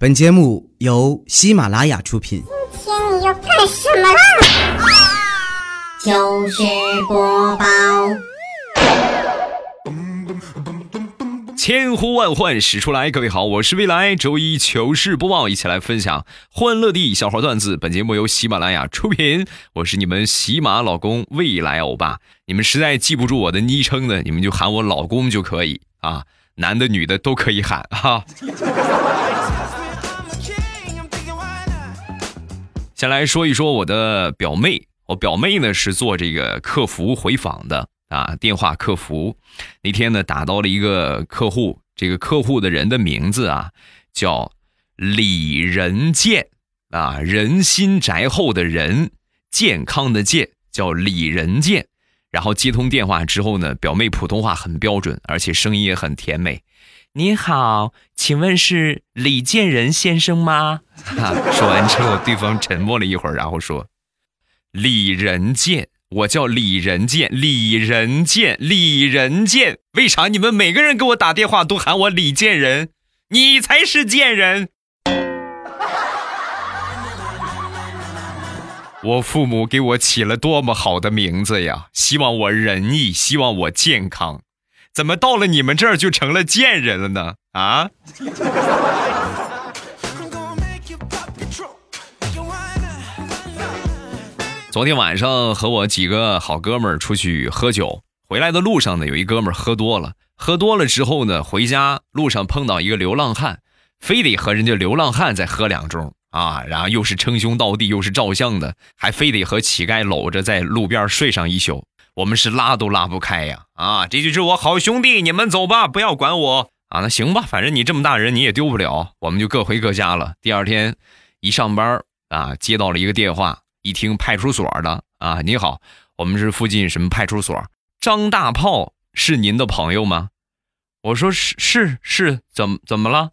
本节目由喜马拉雅出品。今天你要干什么啦？糗事播报，千呼万唤始出来，各位好，我是未来。周一糗事播报，一起来分享欢乐地笑话段子。本节目由喜马拉雅出品，我是你们喜马老公未来欧巴。你们实在记不住我的昵称的，你们就喊我老公就可以啊，男的女的都可以喊哈。先来说一说我的表妹，我表妹呢是做这个客服回访的啊，电话客服。那天呢打到了一个客户，这个客户的人的名字啊叫李仁健啊，人心宅后的人，健康的健，叫李仁健。然后接通电话之后呢，表妹普通话很标准，而且声音也很甜美。你好，请问是李建仁先生吗？说完之后，对方沉默了一会儿，然后说：“李仁健，我叫李仁健，李仁健，李仁健。为啥你们每个人给我打电话都喊我李建仁？你才是贱人！我父母给我起了多么好的名字呀！希望我仁义，希望我健康。”怎么到了你们这儿就成了贱人了呢？啊！昨天晚上和我几个好哥们儿出去喝酒，回来的路上呢，有一哥们儿喝多了，喝多了之后呢，回家路上碰到一个流浪汉，非得和人家流浪汉再喝两盅啊，然后又是称兄道弟，又是照相的，还非得和乞丐搂着在路边睡上一宿。我们是拉都拉不开呀！啊，这就是我好兄弟，你们走吧，不要管我啊。那行吧，反正你这么大人你也丢不了，我们就各回各家了。第二天一上班啊，接到了一个电话，一听派出所的啊，你好，我们是附近什么派出所？张大炮是您的朋友吗？我说是是是，怎么怎么了？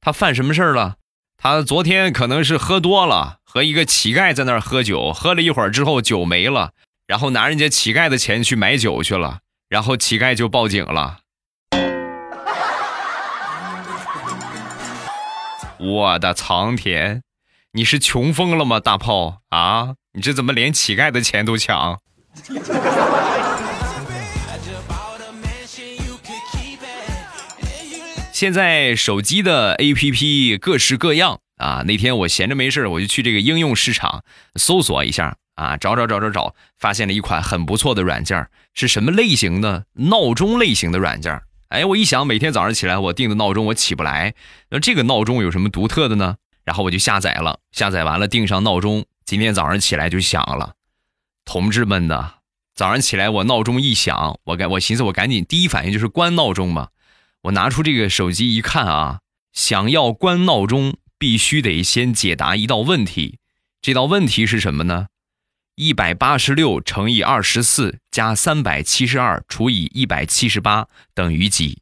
他犯什么事儿了？他昨天可能是喝多了，和一个乞丐在那儿喝酒，喝了一会儿之后酒没了。然后拿人家乞丐的钱去买酒去了，然后乞丐就报警了。我的苍天，你是穷疯了吗，大炮啊？你这怎么连乞丐的钱都抢？现在手机的 APP 各式各样啊。那天我闲着没事我就去这个应用市场搜索一下。啊，找找找找找，发现了一款很不错的软件，是什么类型的？闹钟类型的软件。哎，我一想，每天早上起来我定的闹钟我起不来，那这个闹钟有什么独特的呢？然后我就下载了，下载完了定上闹钟，今天早上起来就响了。同志们呢，早上起来我闹钟一响，我赶我寻思我赶紧第一反应就是关闹钟嘛。我拿出这个手机一看啊，想要关闹钟，必须得先解答一道问题。这道问题是什么呢？一百八十六乘以二十四加三百七十二除以一百七十八等于几？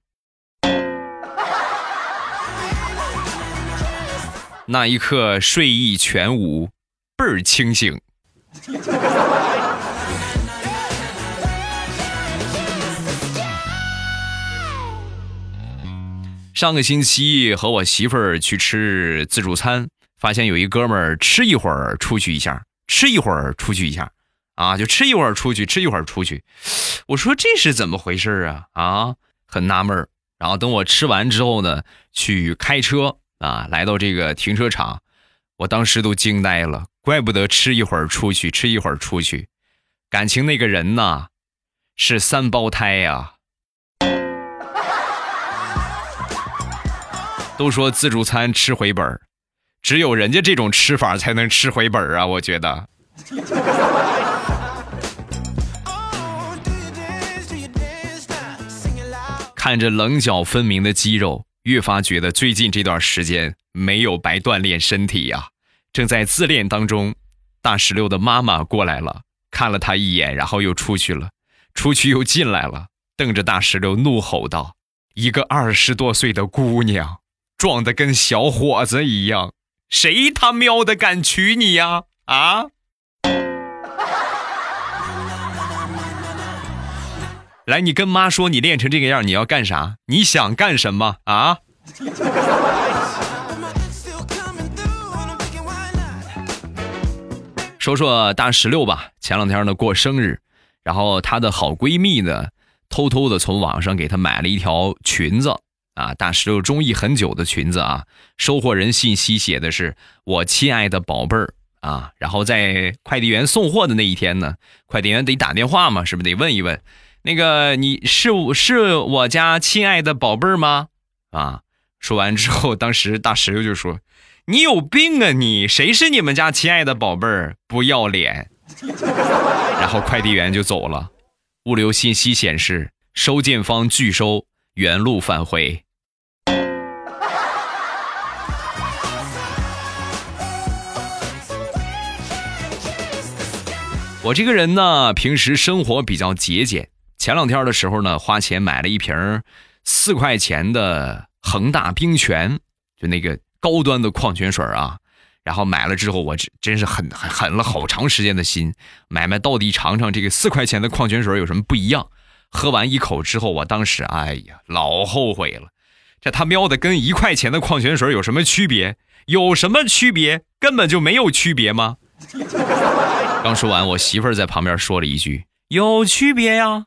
那一刻睡意全无，倍儿清醒。上个星期和我媳妇儿去吃自助餐，发现有一哥们儿吃一会儿出去一下。吃一会儿出去一下，啊，就吃一会儿出去，吃一会儿出去。我说这是怎么回事啊？啊，很纳闷然后等我吃完之后呢，去开车啊，来到这个停车场，我当时都惊呆了。怪不得吃一会儿出去，吃一会儿出去，感情那个人呐，是三胞胎呀。都说自助餐吃回本儿。只有人家这种吃法才能吃回本啊！我觉得。看着棱角分明的肌肉，越发觉得最近这段时间没有白锻炼身体呀。正在自恋当中，大石榴的妈妈过来了，看了他一眼，然后又出去了，出去又进来了，瞪着大石榴怒吼道：“一个二十多岁的姑娘，壮得跟小伙子一样。”谁他喵的敢娶你呀？啊？来你跟妈说你练成这个样你要干啥？你想干什么？啊？说说大石榴吧前两天呢过生日然后她的好闺蜜呢偷偷的从网上给她买了一条裙子。啊，大石榴中意很久的裙子啊。收货人信息写的是“我亲爱的宝贝儿”啊，然后在快递员送货的那一天呢，快递员得打电话嘛，是不是得问一问，那个你是我是我家亲爱的宝贝儿吗？啊，说完之后，当时大石榴就说。你有病啊！你谁是你们家亲爱的宝贝儿？不要脸！然后快递员就走了。物流信息显示，收件方拒收，原路返回。我这个人呢，平时生活比较节俭。前两天的时候呢，花钱买了一瓶四块钱的恒大冰泉，就那个。高端的矿泉水啊，然后买了之后，我真真是狠狠狠了好长时间的心，买买到底尝尝这个四块钱的矿泉水有什么不一样。喝完一口之后，我当时哎呀，老后悔了，这他喵的跟一块钱的矿泉水有什么区别？有什么区别？根本就没有区别吗？刚说完，我媳妇儿在旁边说了一句：“有区别呀，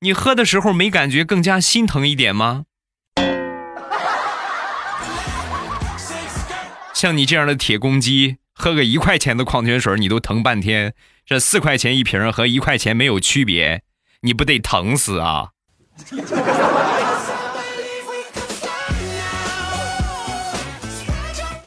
你喝的时候没感觉更加心疼一点吗？” 像你这样的铁公鸡，喝个一块钱的矿泉水你都疼半天，这四块钱一瓶和一块钱没有区别，你不得疼死啊！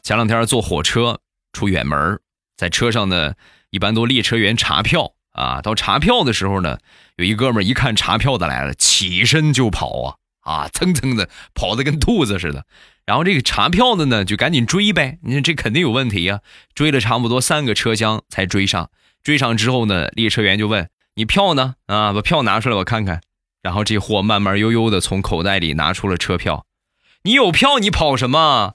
前两天坐火车出远门，在车上呢，一般都列车员查票啊。到查票的时候呢，有一哥们一看查票的来了，起身就跑啊啊，蹭蹭的跑的跟兔子似的。然后这个查票的呢，就赶紧追呗。你看这肯定有问题呀，追了差不多三个车厢才追上。追上之后呢，列车员就问：“你票呢？啊，把票拿出来我看看。”然后这货慢慢悠悠的从口袋里拿出了车票。你有票，你跑什么？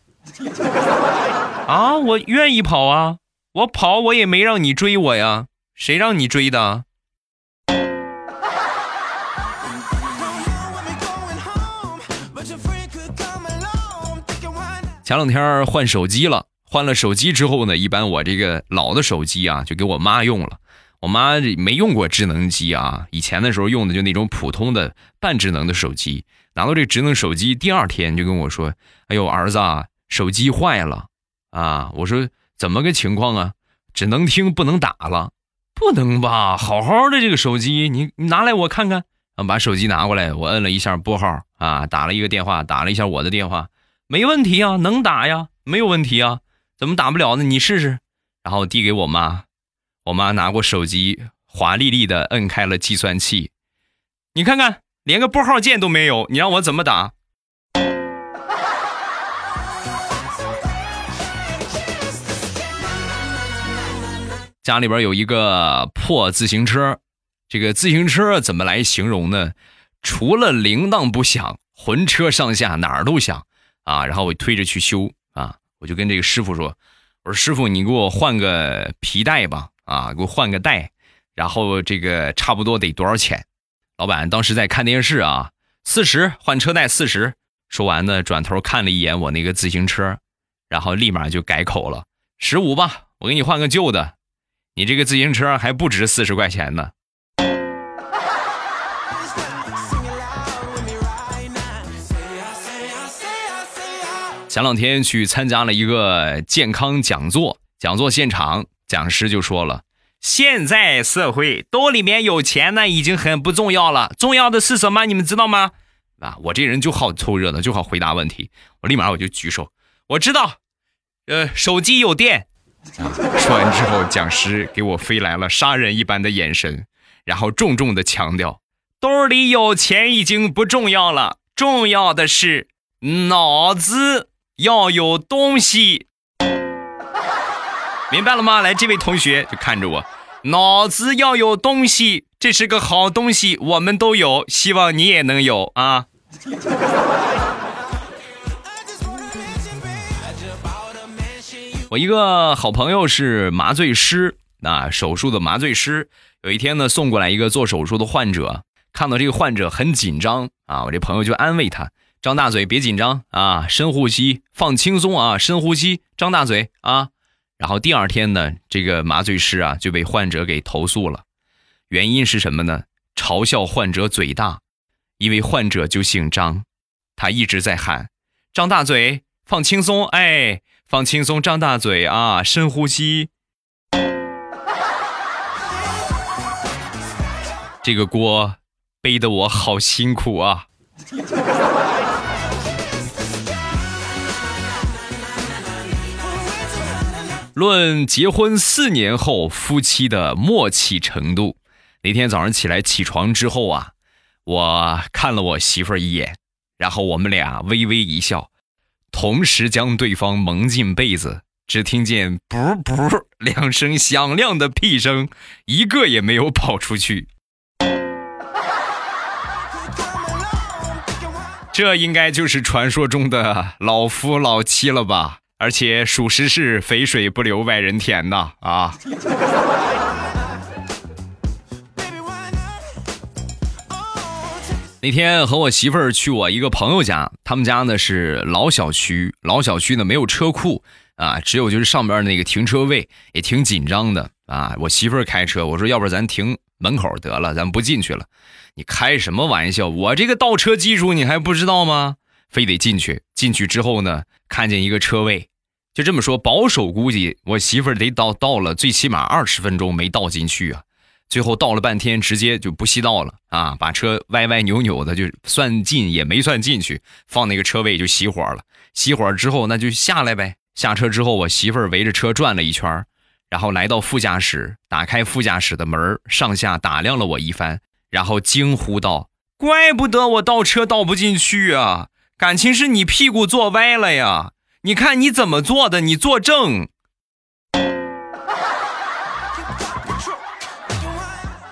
啊，我愿意跑啊，我跑我也没让你追我呀，谁让你追的？前两天换手机了，换了手机之后呢，一般我这个老的手机啊，就给我妈用了。我妈没用过智能机啊，以前的时候用的就那种普通的半智能的手机。拿到这智能手机第二天就跟我说：“哎呦，儿子，啊，手机坏了啊！”我说：“怎么个情况啊？只能听不能打了？不能吧？好好的这个手机，你你拿来我看看。”啊，把手机拿过来，我摁了一下拨号啊，打了一个电话，打了一下我的电话。没问题啊，能打呀，没有问题啊，怎么打不了呢？你试试。然后递给我妈，我妈拿过手机，华丽丽的摁开了计算器。你看看，连个拨号键都没有，你让我怎么打？家里边有一个破自行车，这个自行车怎么来形容呢？除了铃铛不响，浑车上下哪儿都响。啊，然后我推着去修啊，我就跟这个师傅说：“我说师傅，你给我换个皮带吧，啊，给我换个带，然后这个差不多得多少钱？”老板当时在看电视啊，四十换车带四十。说完呢，转头看了一眼我那个自行车，然后立马就改口了：“十五吧，我给你换个旧的，你这个自行车还不值四十块钱呢。”前两天去参加了一个健康讲座，讲座现场讲师就说了：“现在社会兜里面有钱呢，已经很不重要了，重要的是什么？你们知道吗？”啊，我这人就好凑热闹，就好回答问题。我立马我就举手，我知道，呃，手机有电。说完之后，讲师给我飞来了杀人一般的眼神，然后重重的强调：“兜里有钱已经不重要了，重要的是脑子。”要有东西，明白了吗？来，这位同学就看着我，脑子要有东西，这是个好东西，我们都有，希望你也能有啊。我一个好朋友是麻醉师，那手术的麻醉师，有一天呢送过来一个做手术的患者，看到这个患者很紧张啊，我这朋友就安慰他。张大嘴，别紧张啊！深呼吸，放轻松啊！深呼吸，张大嘴啊！然后第二天呢，这个麻醉师啊就被患者给投诉了，原因是什么呢？嘲笑患者嘴大，因为患者就姓张，他一直在喊“张大嘴，放轻松，哎，放轻松，张大嘴啊，深呼吸。”这个锅背得我好辛苦啊！论结婚四年后夫妻的默契程度，那天早上起来起床之后啊，我看了我媳妇儿一眼，然后我们俩微微一笑，同时将对方蒙进被子，只听见“噗噗”两声响亮的屁声，一个也没有跑出去。这应该就是传说中的老夫老妻了吧？而且属实是肥水不流外人田呐啊！那天和我媳妇儿去我一个朋友家，他们家呢是老小区，老小区呢没有车库啊，只有就是上边那个停车位，也挺紧张的啊。我媳妇儿开车，我说要不咱停门口得了，咱不进去了。你开什么玩笑？我这个倒车技术你还不知道吗？非得进去，进去之后呢，看见一个车位，就这么说，保守估计我媳妇儿得倒倒了最起码二十分钟没倒进去啊，最后倒了半天，直接就不惜倒了啊，把车歪歪扭扭的，就算进也没算进去，放那个车位就熄火了。熄火之后那就下来呗，下车之后我媳妇儿围着车转了一圈，然后来到副驾驶，打开副驾驶的门，上下打量了我一番，然后惊呼道：“怪不得我倒车倒不进去啊！”感情是你屁股坐歪了呀？你看你怎么做的？你作证。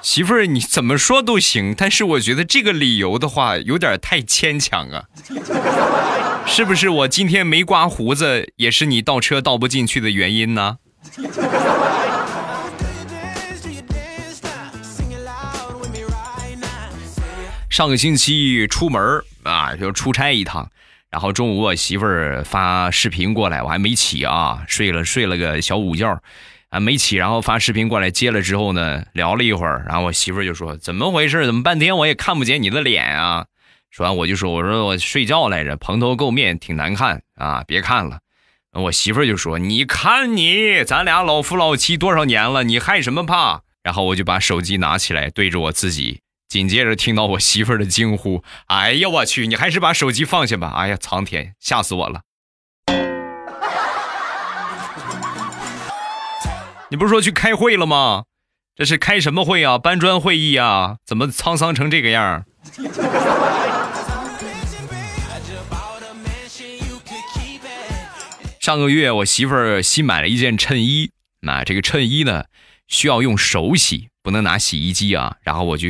媳妇儿，你怎么说都行，但是我觉得这个理由的话有点太牵强啊。是不是我今天没刮胡子也是你倒车倒不进去的原因呢？上个星期出门啊，就出差一趟，然后中午我媳妇儿发视频过来，我还没起啊，睡了睡了个小午觉，啊没起，然后发视频过来接了之后呢，聊了一会儿，然后我媳妇儿就说：“怎么回事？怎么半天我也看不见你的脸啊？”说完我就说：“我说我睡觉来着，蓬头垢面，挺难看啊，别看了。”我媳妇儿就说：“你看你，咱俩老夫老妻多少年了，你害什么怕？”然后我就把手机拿起来对着我自己。紧接着听到我媳妇儿的惊呼：“哎呀，我去！你还是把手机放下吧！”哎呀，苍天，吓死我了！你不是说去开会了吗？这是开什么会啊？搬砖会议啊？怎么沧桑成这个样？上个月我媳妇儿新买了一件衬衣，那这个衬衣呢需要用手洗，不能拿洗衣机啊。然后我就。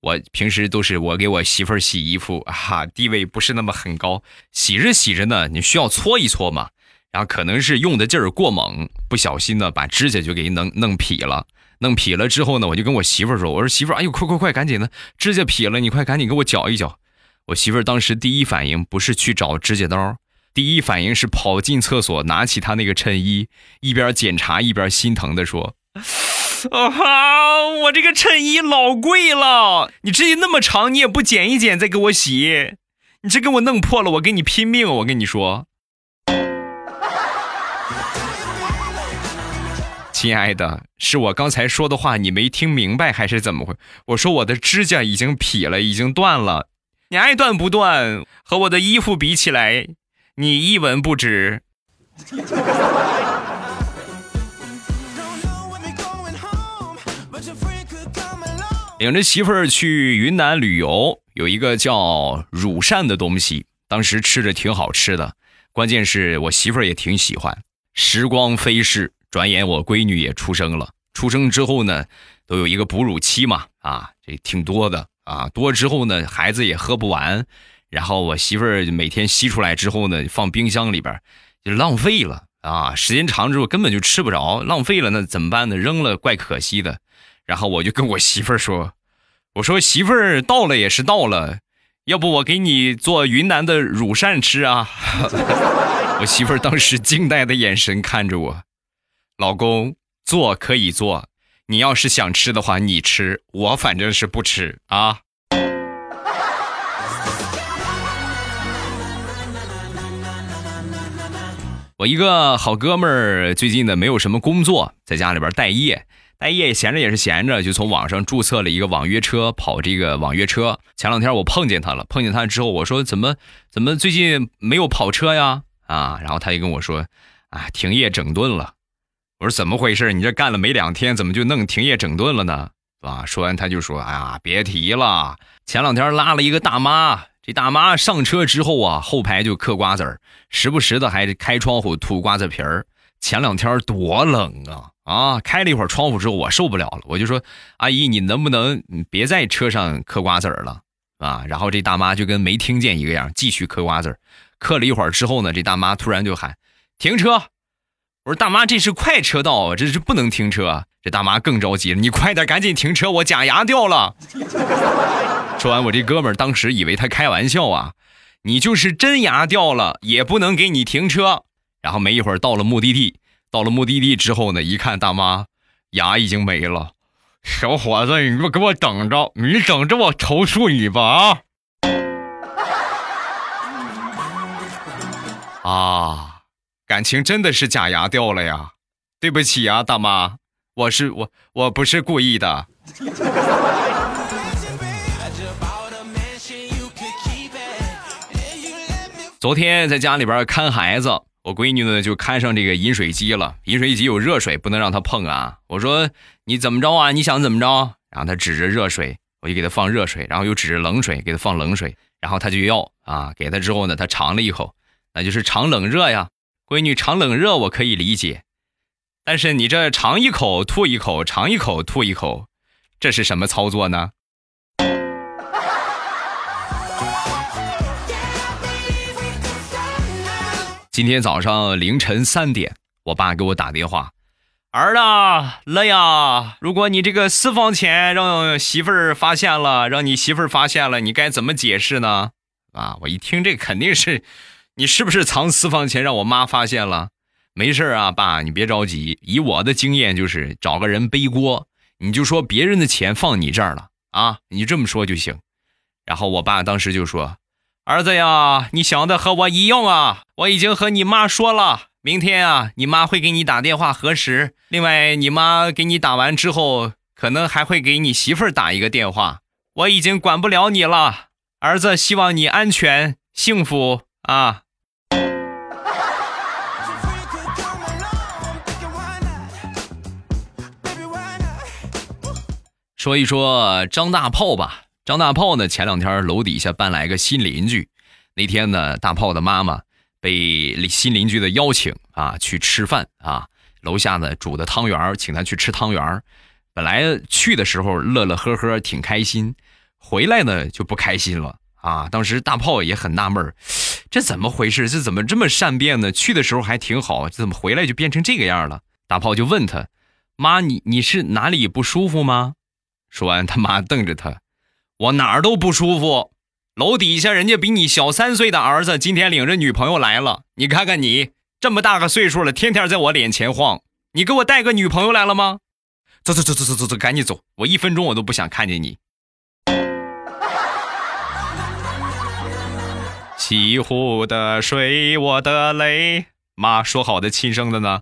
我平时都是我给我媳妇儿洗衣服啊，地位不是那么很高。洗着洗着呢，你需要搓一搓嘛，然后可能是用的劲儿过猛，不小心呢把指甲就给弄弄劈了。弄劈了之后呢，我就跟我媳妇儿说：“我说媳妇儿，哎呦，快快快，赶紧的，指甲劈了，你快赶紧给我绞一绞。”我媳妇儿当时第一反应不是去找指甲刀，第一反应是跑进厕所拿起她那个衬衣，一边检查一边心疼的说。啊哈！我这个衬衣老贵了，你这那么长，你也不剪一剪再给我洗，你这给我弄破了，我跟你拼命！我跟你说，亲爱的，是我刚才说的话你没听明白还是怎么回？我说我的指甲已经劈了，已经断了，你爱断不断？和我的衣服比起来，你一文不值。领着媳妇儿去云南旅游，有一个叫乳扇的东西，当时吃着挺好吃的，关键是我媳妇儿也挺喜欢。时光飞逝，转眼我闺女也出生了。出生之后呢，都有一个哺乳期嘛，啊，这挺多的啊，多之后呢，孩子也喝不完，然后我媳妇儿每天吸出来之后呢，放冰箱里边，就浪费了啊，时间长之后根本就吃不着，浪费了那怎么办呢？扔了怪可惜的。然后我就跟我媳妇儿说：“我说媳妇儿到了也是到了，要不我给你做云南的乳扇吃啊？” 我媳妇儿当时惊呆的眼神看着我，老公做可以做，你要是想吃的话你吃，我反正是不吃啊。我一个好哥们儿最近呢没有什么工作，在家里边待业，哎，也闲着也是闲着，就从网上注册了一个网约车，跑这个网约车。前两天我碰见他了，碰见他之后，我说怎么怎么最近没有跑车呀？啊，然后他就跟我说，啊，停业整顿了。我说怎么回事？你这干了没两天，怎么就弄停业整顿了呢？啊，说完他就说，哎呀，别提了，前两天拉了一个大妈。这大妈上车之后啊，后排就嗑瓜子儿，时不时的还开窗户吐瓜子皮儿。前两天多冷啊啊！开了一会儿窗户之后，我受不了了，我就说：“阿姨，你能不能别在车上嗑瓜子儿了啊？”然后这大妈就跟没听见一个样，继续嗑瓜子儿。嗑了一会儿之后呢，这大妈突然就喊：“停车！”我说：“大妈，这是快车道啊，这是不能停车。”这大妈更着急了：“你快点，赶紧停车，我假牙掉了。”说完，我这哥们儿当时以为他开玩笑啊，你就是真牙掉了也不能给你停车。然后没一会儿到了目的地，到了目的地之后呢，一看大妈牙已经没了，小伙子，你给我等着，你等着我投诉你吧啊！啊，感情真的是假牙掉了呀，对不起啊，大妈，我是我我不是故意的。昨天在家里边看孩子，我闺女呢就看上这个饮水机了。饮水机有热水，不能让她碰啊。我说你怎么着啊？你想怎么着？然后她指着热水，我就给她放热水，然后又指着冷水给她放冷水，然后她就要啊。给她之后呢，她尝了一口，那就是尝冷热呀。闺女尝冷热我可以理解，但是你这尝一口吐一口，尝一口吐一口，这是什么操作呢？今天早上凌晨三点，我爸给我打电话：“儿子，乐呀，如果你这个私房钱让媳妇儿发现了，让你媳妇儿发现了，你该怎么解释呢？”啊，我一听这肯定是，你是不是藏私房钱让我妈发现了？没事啊，爸，你别着急。以我的经验，就是找个人背锅，你就说别人的钱放你这儿了啊，你就这么说就行。然后我爸当时就说。儿子呀，你想的和我一样啊！我已经和你妈说了，明天啊，你妈会给你打电话核实。另外，你妈给你打完之后，可能还会给你媳妇儿打一个电话。我已经管不了你了，儿子，希望你安全幸福啊！说一说张大炮吧。张大炮呢？前两天楼底下搬来个新邻居。那天呢，大炮的妈妈被新邻居的邀请啊去吃饭啊。楼下呢煮的汤圆，请他去吃汤圆。本来去的时候乐乐呵呵，挺开心，回来呢就不开心了啊。当时大炮也很纳闷这怎么回事？这怎么这么善变呢？去的时候还挺好，怎么回来就变成这个样了？大炮就问他妈：“你你是哪里不舒服吗？”说完，他妈瞪着他。我哪儿都不舒服，楼底下人家比你小三岁的儿子今天领着女朋友来了。你看看你这么大个岁数了，天天在我脸前晃，你给我带个女朋友来了吗？走走走走走走走，赶紧走！我一分钟我都不想看见你。西湖的水，我的泪。妈说好的亲生的呢？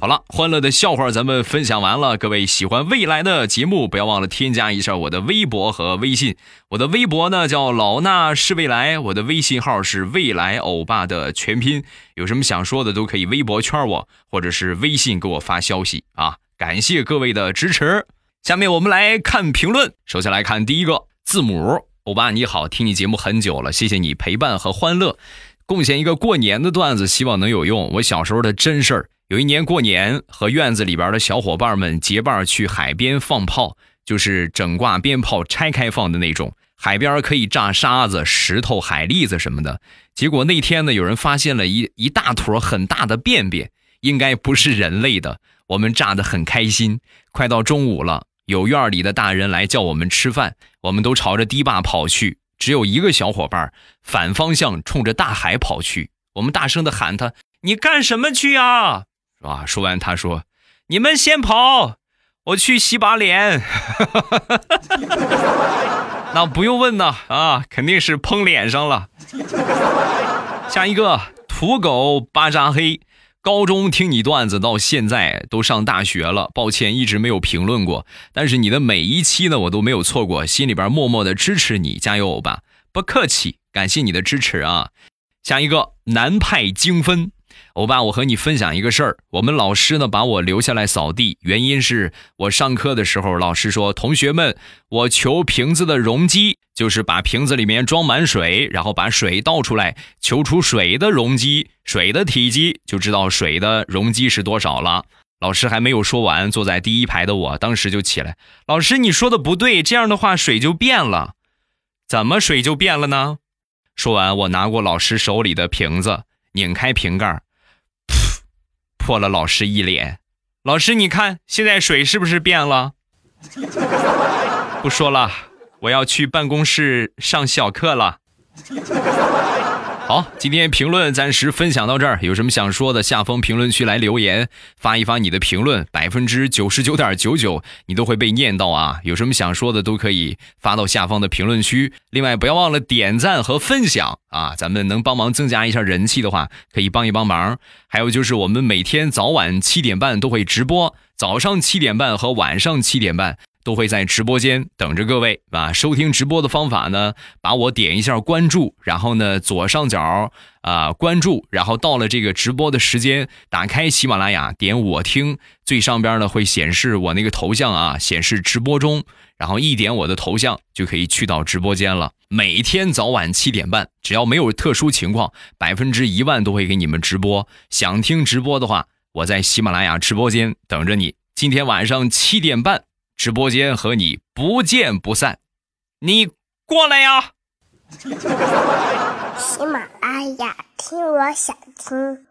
好了，欢乐的笑话咱们分享完了。各位喜欢未来的节目，不要忘了添加一下我的微博和微信。我的微博呢叫老衲是未来，我的微信号是未来欧巴的全拼。有什么想说的都可以微博圈我，或者是微信给我发消息啊！感谢各位的支持。下面我们来看评论，首先来看第一个字母欧巴你好，听你节目很久了，谢谢你陪伴和欢乐，贡献一个过年的段子，希望能有用。我小时候的真事儿。有一年过年，和院子里边的小伙伴们结伴去海边放炮，就是整挂鞭炮拆开放的那种。海边可以炸沙子、石头、海蛎子什么的。结果那天呢，有人发现了一 一大坨很大的便便，应该不是人类的。我们炸得很开心。快到中午了，有院里的大人来叫我们吃饭，我们都朝着堤坝跑去。只有一个小伙伴反方向冲着大海跑去。我们大声的喊他：“你干什么去啊？”是吧？说完，他说：“你们先跑，我去洗把脸。”那不用问呢，啊，肯定是碰脸上了。下一个土狗巴扎黑。高中听你段子到现在都上大学了，抱歉一直没有评论过，但是你的每一期呢我都没有错过，心里边默默的支持你，加油欧巴，不客气，感谢你的支持啊。下一个南派精分。欧巴，我和你分享一个事儿。我们老师呢把我留下来扫地，原因是我上课的时候，老师说：“同学们，我求瓶子的容积，就是把瓶子里面装满水，然后把水倒出来，求出水的容积，水的体积，就知道水的容积是多少了。”老师还没有说完，坐在第一排的我当时就起来：“老师，你说的不对，这样的话水就变了。怎么水就变了呢？”说完，我拿过老师手里的瓶子，拧开瓶盖。泼了老师一脸，老师你看现在水是不是变了？不说了，我要去办公室上小课了。好，今天评论暂时分享到这儿。有什么想说的，下方评论区来留言，发一发你的评论，百分之九十九点九九你都会被念到啊！有什么想说的，都可以发到下方的评论区。另外，不要忘了点赞和分享啊！咱们能帮忙增加一下人气的话，可以帮一帮忙。还有就是，我们每天早晚七点半都会直播，早上七点半和晚上七点半。都会在直播间等着各位啊！收听直播的方法呢，把我点一下关注，然后呢左上角啊关注，然后到了这个直播的时间，打开喜马拉雅，点我听，最上边呢会显示我那个头像啊，显示直播中，然后一点我的头像就可以去到直播间了。每天早晚七点半，只要没有特殊情况，百分之一万都会给你们直播。想听直播的话，我在喜马拉雅直播间等着你。今天晚上七点半。直播间和你不见不散，你过来呀！喜马拉雅听，我想听。